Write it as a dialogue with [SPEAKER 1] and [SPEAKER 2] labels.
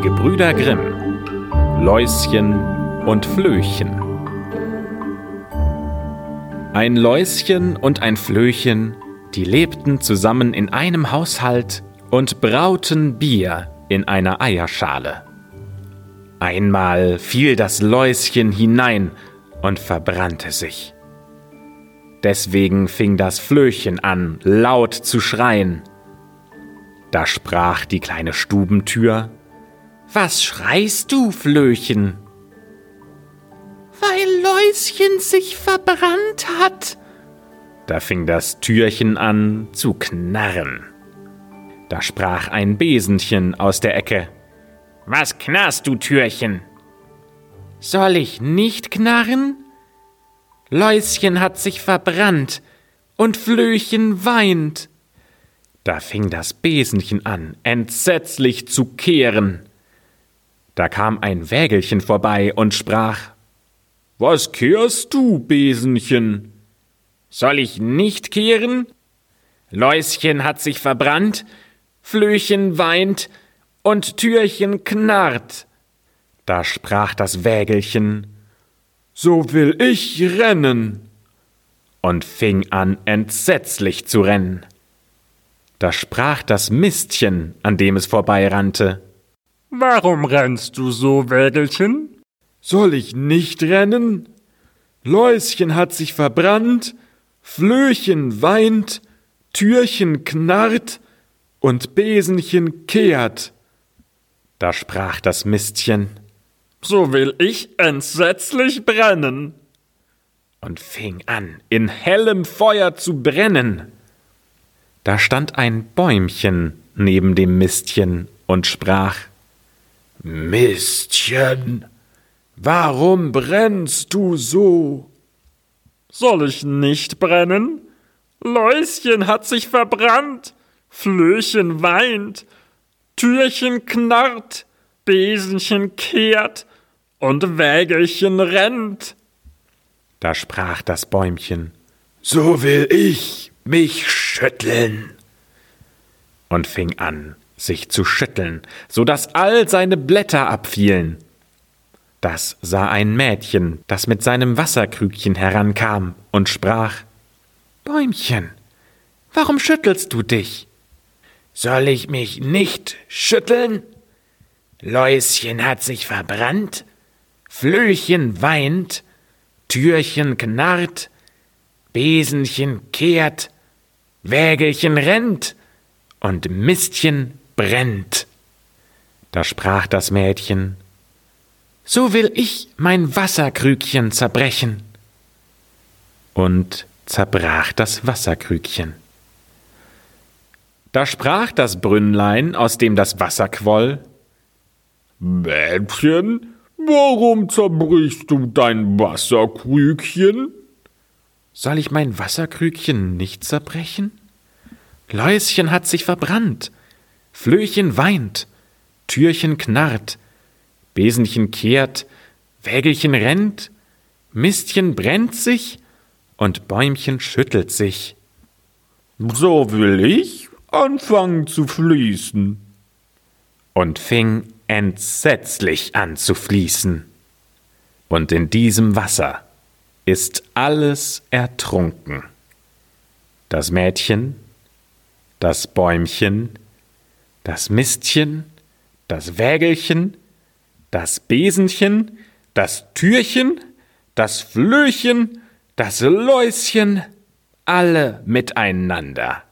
[SPEAKER 1] Gebrüder Grimm Läuschen und Flöchen Ein Läuschen und ein Flöchen, die lebten zusammen in einem Haushalt und brauten Bier in einer Eierschale. Einmal fiel das Läuschen hinein und verbrannte sich. Deswegen fing das Flöchen an, laut zu schreien. Da sprach die kleine Stubentür Was schreist du, Flöchen?
[SPEAKER 2] Weil Läuschen sich verbrannt hat.
[SPEAKER 1] Da fing das Türchen an zu knarren. Da sprach ein Besenchen aus der Ecke Was knarrst du, Türchen?
[SPEAKER 2] Soll ich nicht knarren? Läuschen hat sich verbrannt und Flöchen weint.
[SPEAKER 1] Da fing das Besenchen an, entsetzlich zu kehren. Da kam ein Wägelchen vorbei und sprach Was kehrst du, Besenchen?
[SPEAKER 2] Soll ich nicht kehren? Läuschen hat sich verbrannt, Flöchen weint und Türchen knarrt.
[SPEAKER 1] Da sprach das Wägelchen So will ich rennen und fing an entsetzlich zu rennen. Da sprach das Mistchen, an dem es vorbeirannte.
[SPEAKER 3] Warum rennst du so, Wägelchen?
[SPEAKER 4] Soll ich nicht rennen? Läuschen hat sich verbrannt, Flöchen weint, Türchen knarrt und Besenchen kehrt.
[SPEAKER 1] Da sprach das Mistchen.
[SPEAKER 3] So will ich entsetzlich brennen.
[SPEAKER 1] Und fing an, in hellem Feuer zu brennen. Da stand ein Bäumchen neben dem Mistchen und sprach
[SPEAKER 4] Mistchen, warum brennst du so?
[SPEAKER 3] Soll ich nicht brennen? Läuschen hat sich verbrannt, Flöchen weint, Türchen knarrt, Besenchen kehrt und Wägelchen rennt.
[SPEAKER 1] Da sprach das Bäumchen
[SPEAKER 4] So will ich mich schütteln.
[SPEAKER 1] Und fing an, sich zu schütteln, so dass all seine Blätter abfielen. Das sah ein Mädchen, das mit seinem Wasserkrügchen herankam und sprach
[SPEAKER 2] Bäumchen, warum schüttelst du dich?
[SPEAKER 5] Soll ich mich nicht schütteln? Läuschen hat sich verbrannt, Flöchen weint, Türchen knarrt, Besenchen kehrt, Wägelchen rennt und Mistchen brennt.
[SPEAKER 1] Da sprach das Mädchen,
[SPEAKER 2] so will ich mein Wasserkrügchen zerbrechen.
[SPEAKER 1] Und zerbrach das Wasserkrügchen. Da sprach das Brünnlein, aus dem das Wasser quoll,
[SPEAKER 4] Mädchen, warum zerbrichst du dein Wasserkrügchen?
[SPEAKER 1] Soll ich mein Wasserkrügchen nicht zerbrechen? Läuschen hat sich verbrannt, Flöchen weint, Türchen knarrt, Besenchen kehrt, Wägelchen rennt, Mistchen brennt sich und Bäumchen schüttelt sich.
[SPEAKER 4] So will ich anfangen zu fließen.
[SPEAKER 1] Und fing entsetzlich an zu fließen. Und in diesem Wasser ist alles ertrunken. Das Mädchen, das Bäumchen, das Mistchen, das Wägelchen, das Besenchen, das Türchen, das Flöchen, das Läuschen, alle miteinander.